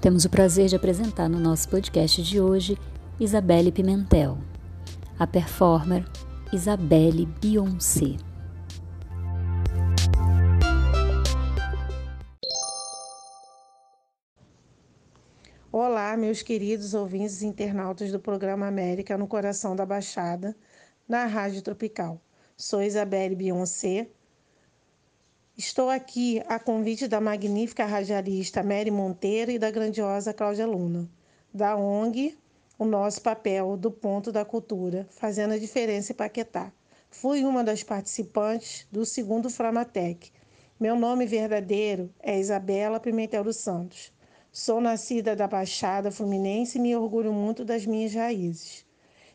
Temos o prazer de apresentar no nosso podcast de hoje Isabelle Pimentel, a performer Isabelle Beyoncé. Olá, meus queridos ouvintes e internautas do programa América no Coração da Baixada, na Rádio Tropical. Sou Isabelle Beyoncé, Estou aqui a convite da magnífica radialista Mary Monteiro e da grandiosa Cláudia Luna, da ONG O Nosso Papel do Ponto da Cultura, fazendo a diferença em Paquetá. Fui uma das participantes do segundo Framatec. Meu nome verdadeiro é Isabela Pimentel dos Santos. Sou nascida da Baixada Fluminense e me orgulho muito das minhas raízes.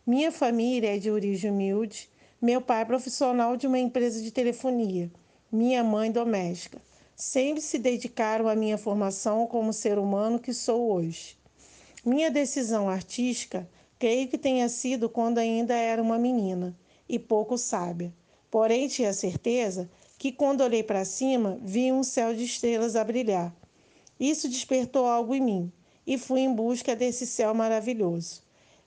Minha família é de origem humilde. Meu pai é profissional de uma empresa de telefonia minha mãe doméstica. Sempre se dedicaram à minha formação como ser humano que sou hoje. Minha decisão artística, creio que tenha sido quando ainda era uma menina e pouco sábia. Porém, tinha certeza que quando olhei para cima, vi um céu de estrelas a brilhar. Isso despertou algo em mim e fui em busca desse céu maravilhoso.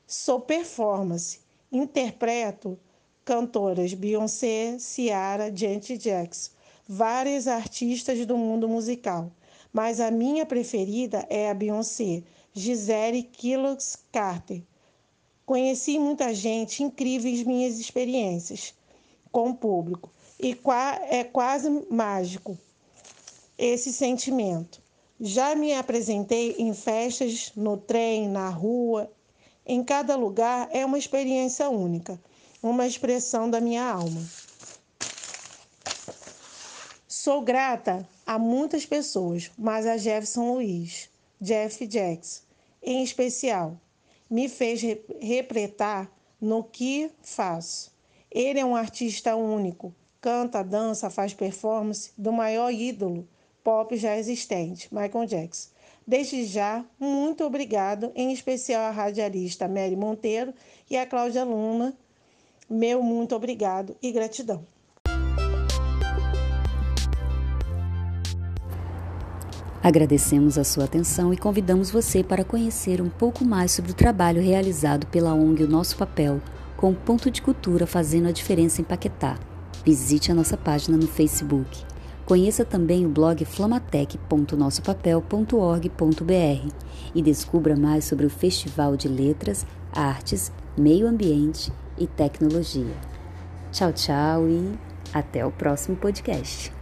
Sou performance, interpreto cantoras Beyoncé, Ciara, Janet Jackson, várias artistas do mundo musical, mas a minha preferida é a Beyoncé, Gisele Killox Carter. Conheci muita gente, incríveis minhas experiências com o público, e é quase mágico esse sentimento. Já me apresentei em festas, no trem, na rua. Em cada lugar é uma experiência única uma expressão da minha alma. Sou grata a muitas pessoas, mas a Jefferson Luiz, Jeff Jackson, em especial, me fez repretar no que faço. Ele é um artista único, canta, dança, faz performance do maior ídolo pop já existente, Michael Jackson. Desde já, muito obrigado, em especial à radialista Mary Monteiro e à Cláudia Luna, meu muito obrigado e gratidão. Agradecemos a sua atenção e convidamos você para conhecer um pouco mais sobre o trabalho realizado pela ONG O Nosso Papel, com o ponto de cultura fazendo a diferença em Paquetá. Visite a nossa página no Facebook. Conheça também o blog flamatec.nossopapel.org.br e descubra mais sobre o Festival de Letras, Artes, Meio Ambiente e tecnologia. Tchau, tchau e até o próximo podcast.